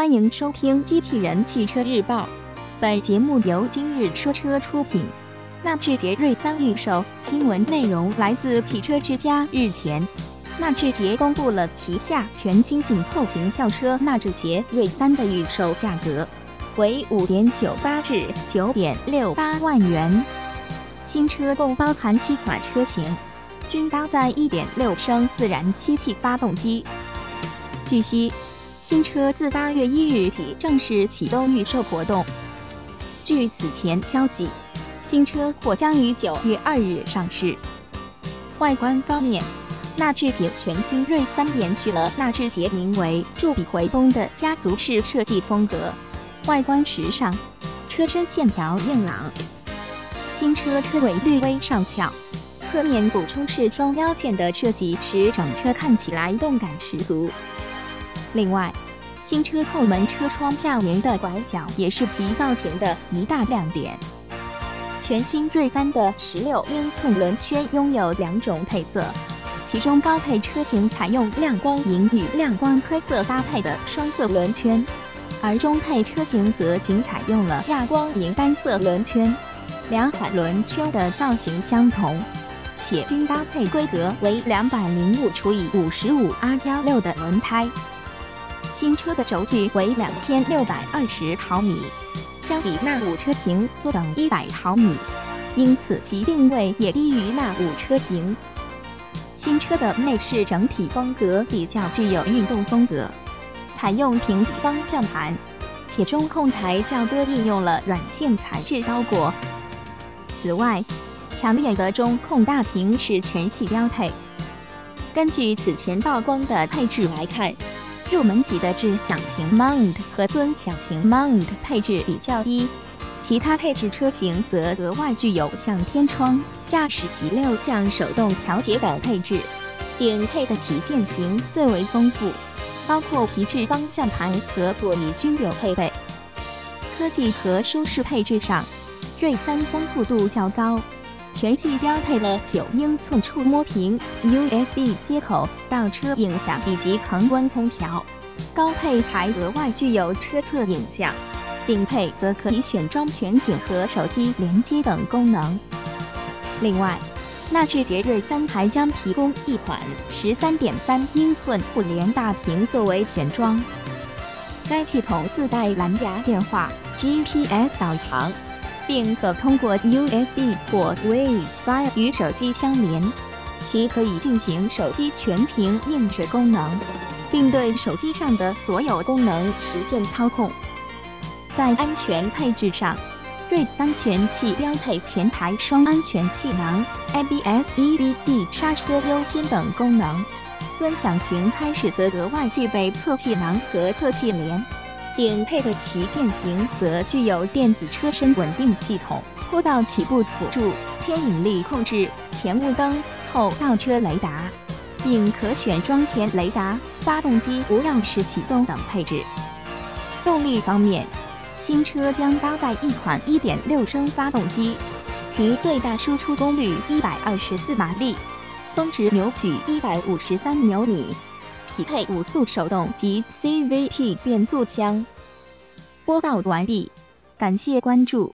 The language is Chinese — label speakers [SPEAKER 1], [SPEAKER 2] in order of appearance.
[SPEAKER 1] 欢迎收听《机器人汽车日报》，本节目由今日说车出品。纳智捷锐三预售新闻内容来自汽车之家。日前，纳智捷公布了旗下全新紧凑型轿车纳智捷锐三的预售价格为五点九八至九点六八万元。新车共包含七款车型，均搭载一点六升自然吸气发动机。据悉。新车自八月一日起正式启动预售活动。据此前消息，新车或将于九月二日上市。外观方面，纳智捷全新锐三延续了纳智捷名为“铸笔回风”的家族式设计风格，外观时尚，车身线条硬朗。新车车尾略微上翘，侧面补充式双腰线的设计使整车看起来动感十足。另外，新车后门车窗下沿的拐角也是其造型的一大亮点。全新锐三的十六英寸轮圈拥有两种配色，其中高配车型采用亮光银与亮光黑色搭配的双色轮圈，而中配车型则仅采用了亚光银单色轮圈。两款轮圈的造型相同，且均搭配规格为两百零五除以五十五 R 幺六的轮胎。新车的轴距为两千六百二十毫米，相比纳五车型缩等一百毫米，因此其定位也低于纳五车型。新车的内饰整体风格比较具有运动风格，采用平底方向盘，且中控台较多运用了软线材质包裹。此外，强烈的中控大屏是全系标配。根据此前曝光的配置来看。入门级的智享型 Mount 和尊享型 Mount 配置比较低，其他配置车型则额外具有像天窗、驾驶席六项手动调节等配置。顶配的旗舰型最为丰富，包括皮质方向盘和座椅均有配备。科技和舒适配置上，锐三丰富度较高。全系标配了九英寸触摸屏、USB 接口、倒车影像以及恒温空调，高配还额外具有车侧影像，顶配则可以选装全景和手机连接等功能。另外，纳智捷锐三还将提供一款十三点三英寸互联大屏作为选装，该系统自带蓝牙电话、GPS 导航。并可通过 USB 或 Wi-Fi 与手机相连，其可以进行手机全屏映射功能，并对手机上的所有功能实现操控。在安全配置上，锐三全系标配前排双安全气囊、ABS、EBD 刹车优先等功能，尊享型开始则额外具备侧气囊和侧气帘。顶配的旗舰型则具有电子车身稳定系统、坡道起步辅助、牵引力控制、前雾灯、后倒车雷达，并可选装前雷达、发动机无钥匙启动等配置。动力方面，新车将搭载一款1.6升发动机，其最大输出功率124马力，峰值扭矩153牛米。匹配五速手动及 CVT 变速箱。播报完毕，感谢关注。